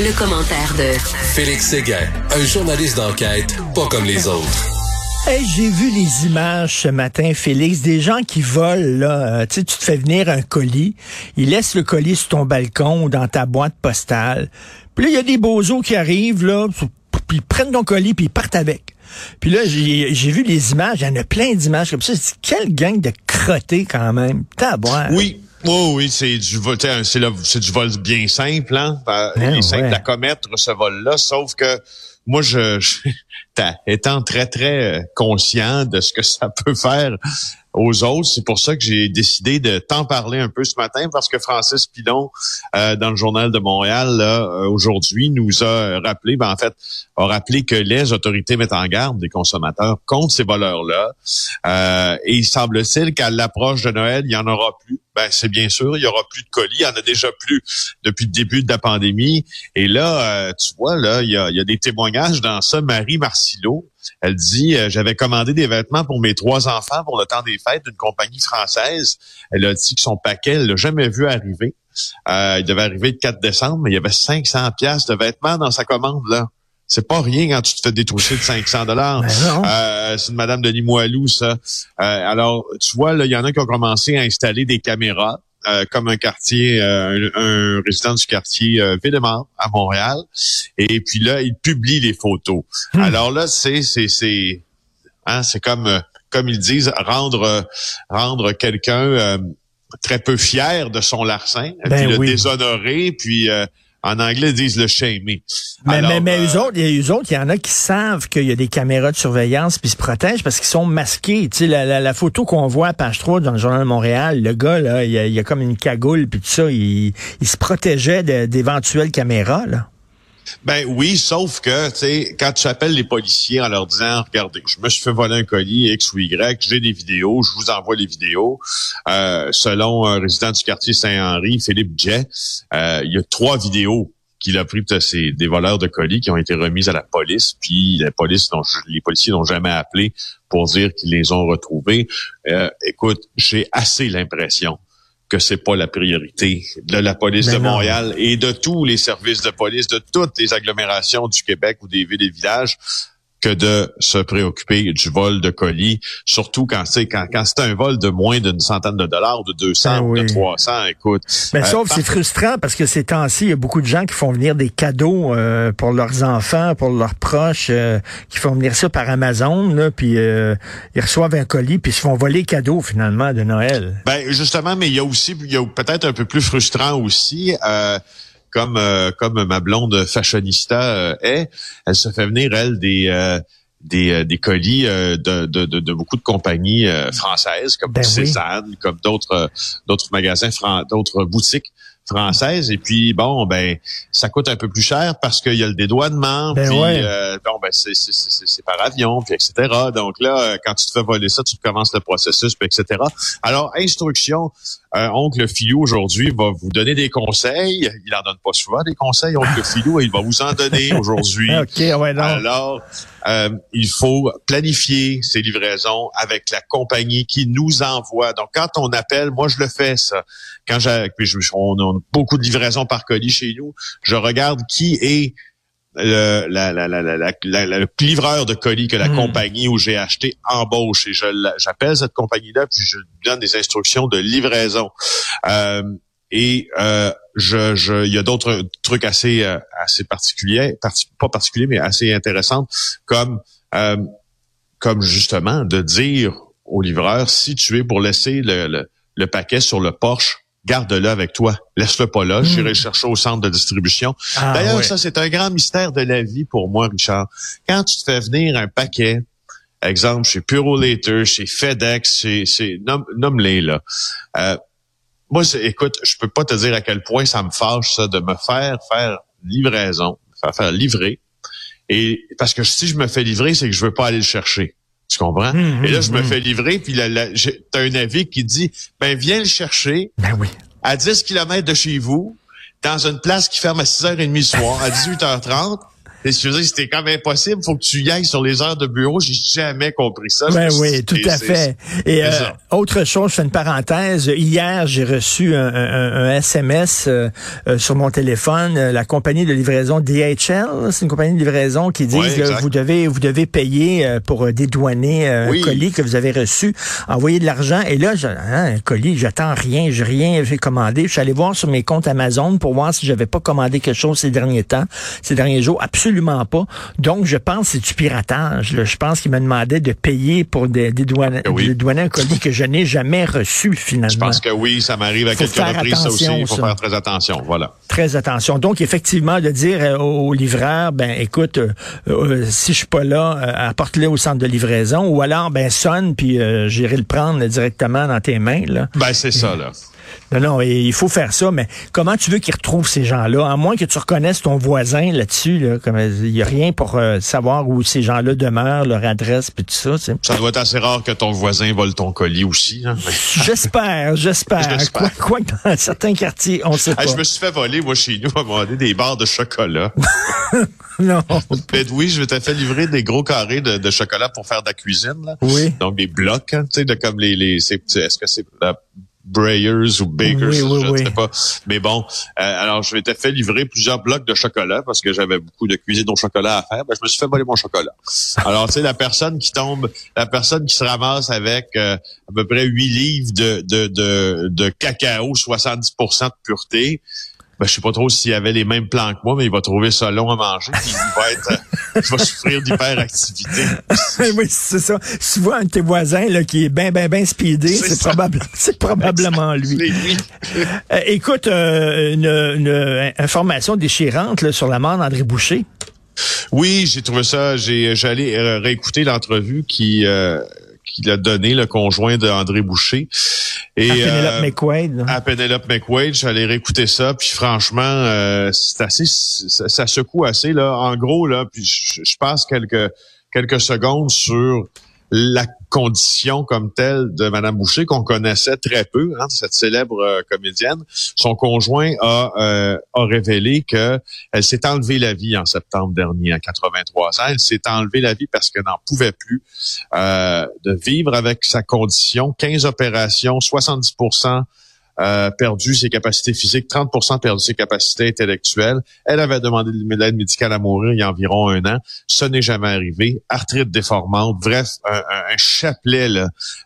Le commentaire de Félix Séguin, un journaliste d'enquête pas comme les autres. Hey, j'ai vu les images ce matin, Félix, des gens qui volent, là. Euh, tu sais, tu te fais venir un colis, ils laissent le colis sur ton balcon ou dans ta boîte postale. Puis là, il y a des bozos qui arrivent, là, puis ils prennent ton colis, puis ils partent avec. Puis là, j'ai vu les images, il y en a plein d'images comme ça. Quelle gang de crottés, quand même. Tabouin. Oui, Oh oui, c'est du vol, c'est du vol bien simple, hein. Ben, il est simple à commettre ce vol-là, sauf que moi, je, je étant très très conscient de ce que ça peut faire aux autres. C'est pour ça que j'ai décidé de t'en parler un peu ce matin parce que Francis Pilon, euh, dans le journal de Montréal, euh, aujourd'hui, nous a rappelé, ben, en fait, a rappelé que les autorités mettent en garde des consommateurs contre ces voleurs-là. Euh, et il semble-t-il qu'à l'approche de Noël, il y en aura plus. Ben, c'est bien sûr, il y aura plus de colis. Il y en a déjà plus depuis le début de la pandémie. Et là, tu vois, là, il y a, il y a des témoignages dans ça. Marie Marcillo, elle dit, euh, j'avais commandé des vêtements pour mes trois enfants pour le temps des fêtes d'une compagnie française. Elle a dit que son paquet, elle l'a jamais vu arriver. Euh, il devait arriver le 4 décembre, mais il y avait 500 pièces de vêtements dans sa commande là. C'est pas rien quand tu te fais détrousser de 500 dollars. Ben euh, c'est une Madame Denis Moilou, ça. alors, tu vois, là, il y en a qui ont commencé à installer des caméras. Euh, comme un quartier, euh, un, résident du quartier euh, à Montréal. Et puis là, il publie les photos. Hmm. Alors là, c'est c'est c'est hein, c'est comme euh, comme ils disent rendre rendre quelqu'un très peu fier de son larcin, ben puis le déshonorer, puis en anglais, ils disent le shamer. Mais, mais, mais eux autres, il y, autres, il y en a qui savent qu'il y a des caméras de surveillance puis se protègent parce qu'ils sont masqués. Tu sais, la, la, photo qu'on voit à page 3 dans le Journal de Montréal, le gars, là, il y a, comme une cagoule puis tout ça, il, il se protégeait d'éventuelles caméras, là. Ben oui, sauf que, tu sais, quand tu appelles les policiers en leur disant, regardez, je me suis fait voler un colis X ou Y, j'ai des vidéos, je vous envoie les vidéos. Euh, selon un résident du quartier Saint-Henri, Philippe Jay, euh, il y a trois vidéos qu'il a pris c'est des voleurs de colis qui ont été remises à la police, puis la police, les policiers n'ont jamais appelé pour dire qu'ils les ont retrouvés. Euh, écoute, j'ai assez l'impression que c'est pas la priorité de la police de Montréal et de tous les services de police de toutes les agglomérations du Québec ou des villes et villages que de se préoccuper du vol de colis, surtout quand c'est quand, quand c'est un vol de moins d'une centaine de dollars, de 200 ben ou de 300, écoute. Mais euh, sauf c'est frustrant parce que ces temps-ci, il y a beaucoup de gens qui font venir des cadeaux euh, pour leurs enfants, pour leurs proches, euh, qui font venir ça par Amazon, là, puis ils reçoivent un colis, puis ils se font voler cadeaux finalement de Noël. Ben justement, mais il y a aussi, il y a peut-être un peu plus frustrant aussi comme euh, comme ma blonde fashionista euh, est, elle se fait venir elle des euh, des, des colis de, de, de, beaucoup de compagnies françaises comme ben Cézanne, comme d'autres d'autres magasins, d'autres boutiques française. Et puis, bon, ben, ça coûte un peu plus cher parce qu'il y a le dédouanement. Ben puis, euh, bon, ben, c'est par avion, puis etc. Donc là, euh, quand tu te fais voler ça, tu commences le processus, puis etc. Alors, instruction, euh, oncle Filou aujourd'hui va vous donner des conseils. Il en donne pas souvent des conseils, oncle Filou, et il va vous en donner aujourd'hui. OK, ouais, non. Alors, euh, il faut planifier ces livraisons avec la compagnie qui nous envoie. Donc, quand on appelle, moi, je le fais, ça. Quand j'ai, on a beaucoup de livraisons par colis chez nous, je regarde qui est le, la, la, la, livreur de colis que la hmm. compagnie où j'ai acheté embauche et je j'appelle cette compagnie-là puis je lui donne des instructions de livraison. Euh, et euh, je, je, il y a d'autres trucs assez, euh, assez particuliers, pas particuliers, mais assez intéressants, comme, euh, comme justement de dire au livreur, si tu es pour laisser le, le, paquet sur le Porsche, garde-le avec toi. Laisse-le pas là. J'irai hmm. chercher au centre de distribution. Ah, D'ailleurs, ça, c'est un grand mystère de la vie pour moi, Richard. Quand tu te fais venir un paquet, exemple, chez Purolator, chez FedEx, chez, chez nomme-les, là. Euh, moi, écoute, je peux pas te dire à quel point ça me fâche ça de me faire faire livraison, faire faire livrer. Et parce que si je me fais livrer, c'est que je veux pas aller le chercher. Tu comprends? Hum, et là, je me hum, hum. fais livrer, puis tu as un avis qui dit, ben viens le chercher ben oui. à 10 km de chez vous, dans une place qui ferme à 6h30 le soir, à 18h30, C'était quand même impossible. Faut que tu y ailles sur les heures de bureau. J'ai jamais compris ça. Ben oui, tout à fait. Et euh, autre chose, je fais une parenthèse. Hier, j'ai reçu un, un, un SMS euh, euh, sur mon téléphone. La compagnie de livraison DHL, c'est une compagnie de livraison qui dit que vous devez vous devez payer pour dédouaner un colis que vous avez reçu, envoyer de l'argent. Et là, hein, un colis, j'attends rien, j'ai rien j'ai commandé. Je suis allé voir sur mes comptes Amazon pour voir si j'avais pas commandé quelque chose ces derniers temps, ces derniers jours. Absolument pas. Donc, je pense que c'est du piratage. Je pense qu'il m'a demandé de payer pour dédouaner, un colis que je n'ai jamais reçu finalement. Je pense que oui, ça m'arrive à quelques reprises, ça aussi. Il faut faire très attention. Voilà. Très attention. Donc, effectivement, de dire euh, au livreur, ben écoute, euh, euh, si je suis pas là, apporte-le au centre de livraison, ou alors, ben sonne, puis j'irai le prendre directement dans tes mains. Là. Ben, c'est ça, là. Non, non, il faut faire ça, mais comment tu veux qu'ils retrouvent ces gens-là? À moins que tu reconnaisses ton voisin là-dessus, là, comme il n'y a rien pour euh, savoir où ces gens-là demeurent, leur adresse, puis tout ça. Ça doit être assez rare que ton voisin vole ton colis aussi. Hein? j'espère, j'espère. Quoi, quoi, que dans certains quartiers, on sait pas. je me suis fait voler, moi, chez nous, à un des barres de chocolat. non. Ben oui, je t'ai fait livrer des gros carrés de, chocolat pour faire de la cuisine. Là. Oui. Donc des blocs, hein, tu sais, de comme les, les est-ce que c'est Breyers ou Bakers, je ne sais pas. Mais bon, euh, alors je m'étais fait livrer plusieurs blocs de chocolat parce que j'avais beaucoup de cuisine au chocolat à faire. Ben, je me suis fait voler mon chocolat. Alors tu sais, la personne qui tombe, la personne qui se ramasse avec euh, à peu près 8 livres de, de, de, de cacao, 70% de pureté, ben, je sais pas trop s'il avait les mêmes plans que moi, mais il va trouver ça long à manger. il va être, euh, il va souffrir d'hyperactivité. oui, c'est ça. Si tu vois un de tes voisins là, qui est bien, bien, bien speedé, c'est probable, c'est probablement lui. lui. Euh, écoute, euh, une, une, information déchirante là, sur la mort d'André Boucher. Oui, j'ai trouvé ça. J'ai, j'allais réécouter l'entrevue qui qu'il a donné, le conjoint d'André Boucher. Et, à Penelope euh, McQuaid. À Penelope McQuaid, j'allais réécouter ça, puis franchement, euh, c'est assez, ça, secoue assez là. En gros là, puis je, je passe quelques quelques secondes sur la condition comme telle de Madame Boucher qu'on connaissait très peu, hein, cette célèbre euh, comédienne. Son conjoint a, euh, a révélé que elle s'est enlevée la vie en septembre dernier, à 83 ans. Elle s'est enlevée la vie parce qu'elle n'en pouvait plus euh, de vivre avec sa condition. 15 opérations, 70 euh, perdu ses capacités physiques, 30 perdu ses capacités intellectuelles. Elle avait demandé de l'aide médicale à mourir il y a environ un an. Ce n'est jamais arrivé. Arthrite déformante, bref, un, chapelet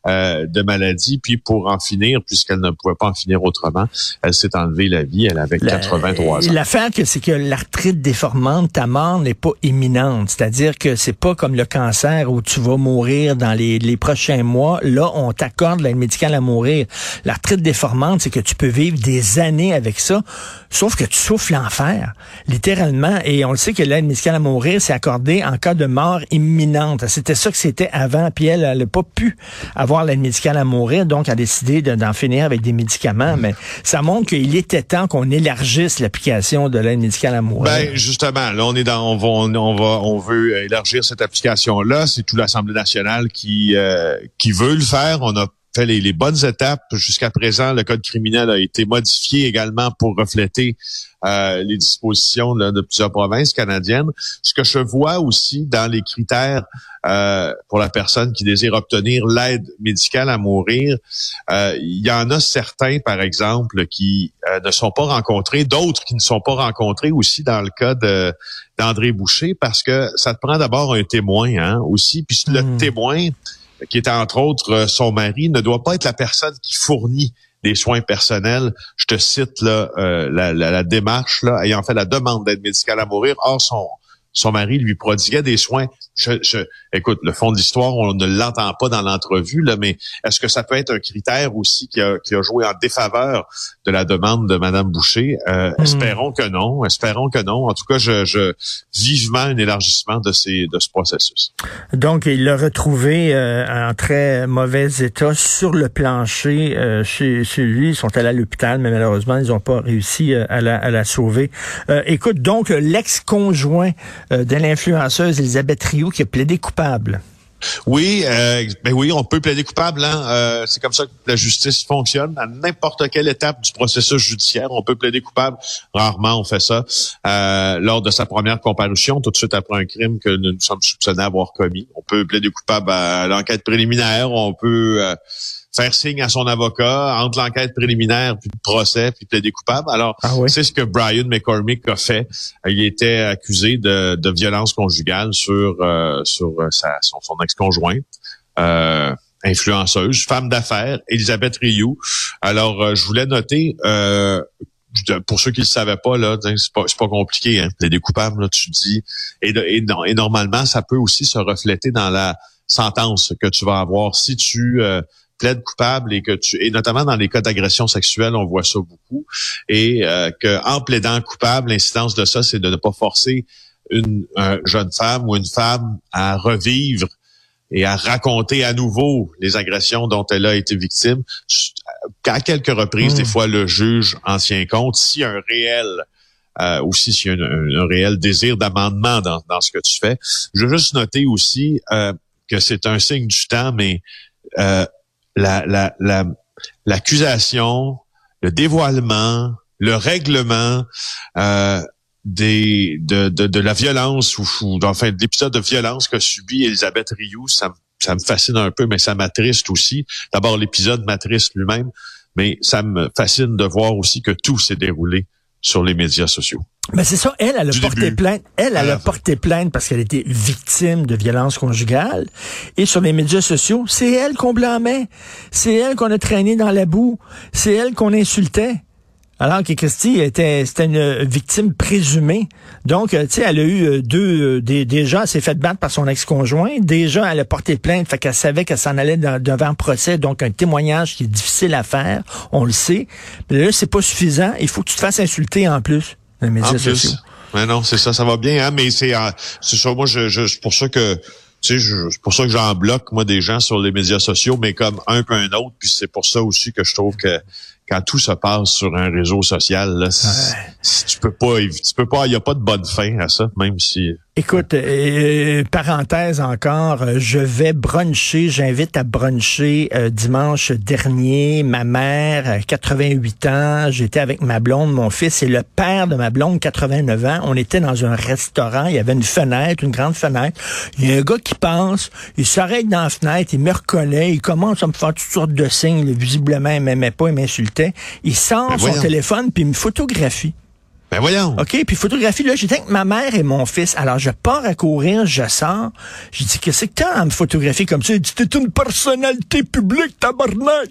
euh, de maladies. Puis pour en finir, puisqu'elle ne pouvait pas en finir autrement, elle s'est enlevée la vie. Elle avait 83 ans. L'affaire, c'est que l'arthrite déformante, ta mort n'est pas imminente. C'est-à-dire que c'est pas comme le cancer où tu vas mourir dans les, les prochains mois. Là, on t'accorde l'aide médicale à mourir. L'arthrite déformante, c'est que tu peux vivre des années avec ça, sauf que tu souffles l'enfer, littéralement. Et on le sait que l'aide médicale à mourir, c'est accordé en cas de mort imminente. C'était ça que c'était avant, puis elle, n'a pas pu avoir l'aide médicale à mourir, donc a décidé d'en finir avec des médicaments. Mais ça montre qu'il était temps qu'on élargisse l'application de l'aide médicale à mourir. Ben justement, là on est dans, on va, on va, on veut élargir cette application-là. C'est tout l'Assemblée nationale qui euh, qui veut le faire. On a fait les, bonnes étapes. Jusqu'à présent, le code criminel a été modifié également pour refléter euh, les dispositions de plusieurs provinces canadiennes. Ce que je vois aussi dans les critères euh, pour la personne qui désire obtenir l'aide médicale à mourir, euh, il y en a certains, par exemple, qui ne sont pas rencontrés, d'autres qui ne sont pas rencontrés aussi dans le cas d'André Boucher, parce que ça te prend d'abord un témoin hein, aussi. Puis le hmm. témoin, qui est entre autres euh, son mari, ne doit pas être la personne qui fournit des soins personnels. Je te cite euh, la, démarche ayant fait la demande d'aide médicale à mourir. Or, son, son mari lui prodiguait des soins. Je, je, écoute, le fond de l'histoire, on ne l'entend pas dans l'entrevue, là, mais est-ce que ça peut être un critère aussi qui a, qui a joué en défaveur de la demande de Madame Boucher? Euh, hmm. Espérons que non. Espérons que non. En tout cas, je, je vivement un élargissement de ces de ce processus. Donc, il l'a retrouvé euh, en très mauvais état sur le plancher euh, chez, chez, lui. Ils sont allés à l'hôpital, mais malheureusement, ils n'ont pas réussi à la, à la sauver. écoute, donc, l'ex-conjoint euh, de l'influenceuse Elisabeth Qui a plaidé coupable? Oui, euh, ben oui, on peut plaider coupable. Hein? Euh, c'est comme ça que la justice fonctionne. À n'importe quelle étape du processus judiciaire, on peut plaider coupable. Rarement, on fait ça. Euh, lors de sa première comparution, tout de suite après un crime que nous, sommes soupçonnés d'avoir commis, on peut plaider coupable à l'enquête préliminaire. On peut faire signe à son avocat entre l'enquête préliminaire puis le procès puis plaider coupable. Alors, ah c'est ce que Brian McCormick a fait. Il était accusé de, de violence conjugale sur euh, sur euh, sa, son, son ex-conjointe. Euh, influenceuse, femme d'affaires, Elisabeth Rioux. Alors, je voulais noter, pour ceux qui ne le savaient pas, là, c'est pas, pas compliqué, hein, coupable, là, tu dis. Et, et, et, normalement, ça peut aussi se refléter dans la sentence que tu vas avoir. Si tu plaide coupable et que tu et notamment dans les cas d'agression sexuelle, on voit ça beaucoup et euh, que en plaidant coupable, l'incidence de ça, c'est de ne pas forcer une jeune femme ou une femme à revivre et à raconter à nouveau les agressions dont elle a été victime. À quelques reprises, des hmm. fois, le juge en tient compte. Si un réel euh, aussi s'il y a un, réel désir d'amendement dans, dans, ce que tu fais. Je veux juste noter aussi euh, que c'est un signe du temps, mais euh, la, la, la, l'accusation, le dévoilement, le règlement euh, des, de, la violence ou, enfin de l'épisode de violence qu'a subi Elisabeth Rioux, ça, ça me fascine un peu, mais ça m'attriste aussi. D'abord, l'épisode m'attriste lui-même, mais ça me fascine de voir aussi que tout s'est déroulé sur les médias sociaux. Mais c'est ça, elle, elle a porté plainte. Elle, elle a porté plainte parce qu'elle était victime de violences conjugales. Et sur les médias sociaux, c'est elle qu'on blâmait. C'est elle qu'on a traîné dans la boue. C'est elle qu'on insultait. Alors que Christy était, c'était une victime présumée. Donc, euh, tu sais, elle a eu euh, deux, euh, des, déjà, elle s'est fait battre par son ex-conjoint. Déjà, elle a porté plainte, fait qu'elle savait qu'elle s'en allait devant un procès. Donc, un témoignage qui est difficile à faire. On le sait. Mais là, c'est pas suffisant. Il faut que tu te fasses insulter en plus. Les médias sociaux. Mais non, c'est ça, ça va bien, hein, mais c'est, c'est ça, moi, je, je, c'est pour ça que, tu sais, c'est pour ça que j'en bloque, moi, des gens sur les médias sociaux, mais comme un peu un autre, puis c'est pour ça aussi que je trouve que quand tout se passe sur un réseau social, là, tu peux pas, tu peux pas, il y a pas de bonne fin à ça, même si. Écoute, euh, parenthèse encore, euh, je vais bruncher, j'invite à bruncher euh, dimanche dernier. Ma mère, 88 ans, j'étais avec ma blonde, mon fils et le père de ma blonde, 89 ans. On était dans un restaurant, il y avait une fenêtre, une grande fenêtre. Il y a un gars qui passe, il s'arrête dans la fenêtre, il me reconnaît, il commence à me faire toutes sortes de signes. Visiblement, il m'aimait pas, il m'insultait. Il sort ben son téléphone puis il me photographie. Ben voyons. OK, puis photographie, là, j'étais avec ma mère et mon fils. Alors, je pars à courir, je sors. J'ai dit, qu'est-ce que t'as à me photographier comme ça? Il dit, t'es une personnalité publique, tabarnak!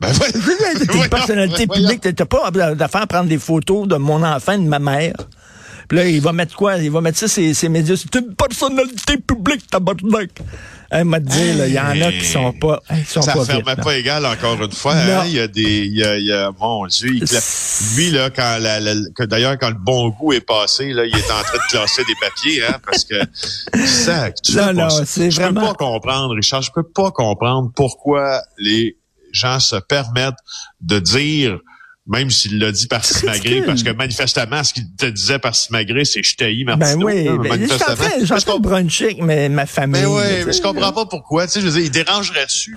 Ben ouais. T'es une personnalité publique, t'as pas d'affaire à prendre des photos de mon enfant et de ma mère. Puis là, il va mettre quoi? Il va mettre ça, ses, ses médias. C'est une personnalité publique, tabarnak. Elle m'a dit, il y en a qui sont pas, ils sont ça pas ferme pas égal encore une fois. Hein? Il y a des, il y a, il y a mon Dieu, lui là, quand la, que d'ailleurs quand le bon goût est passé, là, il est en train de classer des papiers, hein, parce que ça, tu non, non, c'est vraiment. Je peux pas comprendre, Richard, je peux pas comprendre pourquoi les gens se permettent de dire même s'il l'a dit par Simagré, parce que manifestement, ce qu'il te disait par Simagré, c'est je t'haïs, Martino. Ben oui, ben, je suis en train avec ma, famille. Ben oui, mais je comprends pas pourquoi. Tu sais, je veux dire, il dérangerait-tu,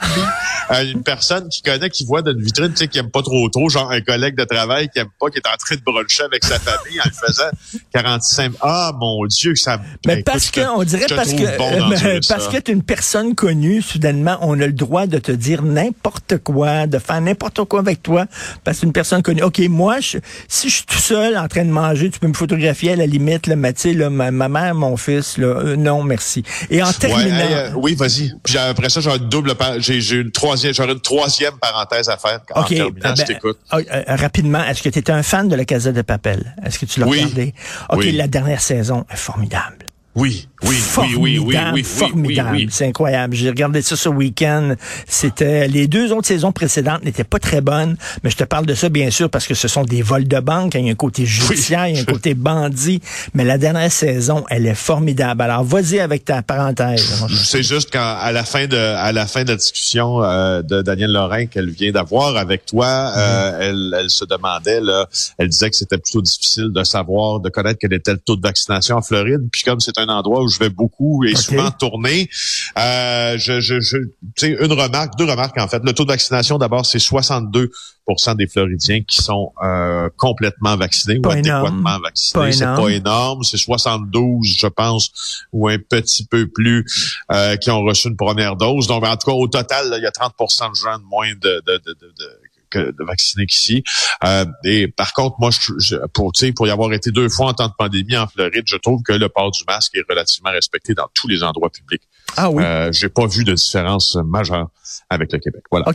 une personne qui connaît, qui voit dans une vitrine, tu sais, qui aime pas trop trop, genre un collègue de travail qui aime pas, qui est en train de bruncher avec sa famille en le faisant 45. Ah, mon Dieu, ça Mais ben, parce que, on dirait parce que, parce que t'es une personne connue, soudainement, on a le droit de te dire n'importe quoi, de faire n'importe quoi avec toi, parce qu'une personne OK, moi, si je suis tout seul en train de manger, tu peux me photographier à la limite, là, mais tu sais, ma, ma, mère, mon fils, là, euh, non, merci. Et en terminant... Euh, oui, vas-y. Puis après ça, j'ai une double... J'ai une troisième, j'aurais une troisième parenthèse à faire en terminant, je ben, t'écoute. Ah, euh, rapidement, est-ce que tu étais un fan de la Casa de Papel? Est-ce que tu l'as regardé? OK, la dernière saison est formidable. Oui, oui, oui, oui, oui, oui, formidable. Oui, C'est incroyable. J'ai regardé ça ce week-end. C'était les deux autres saisons précédentes n'étaient pas très bonnes, mais je te parle de ça bien sûr parce que ce sont des vols de banque. Il y a un côté judiciaire, il y a un côté bandit. Mais la dernière saison, elle est formidable. Alors vas-y avec ta parenthèse. C'est juste qu'à la fin de à la fin de la discussion euh, de Daniel Lorrain qu'elle vient d'avoir avec toi, euh, mhm. elle, elle se demandait là, elle disait que c'était plutôt difficile de savoir, de connaître quel était le taux de vaccination en Floride. Puis comme c'est un endroit où je vais beaucoup et souvent tourner. Euh, je, je, je une remarque, deux remarques en fait. Le taux de vaccination, d'abord, c'est 62% des Floridiens qui sont euh, complètement vaccinés ou adéquatement vaccinés. C'est pas énorme. C'est 72, je pense, ou un petit peu plus euh, qui ont reçu une première dose. Donc, en tout cas, au total, il y a 30% de gens de moins de, de, de, de de vacciner qu'ici. Euh, et par contre, moi, je, pour, pour y avoir été deux fois en temps de pandémie en Floride, je trouve que le port du masque est relativement respecté dans tous les endroits publics. Ah oui. Euh, J'ai pas vu de différence majeure avec le Québec. Voilà.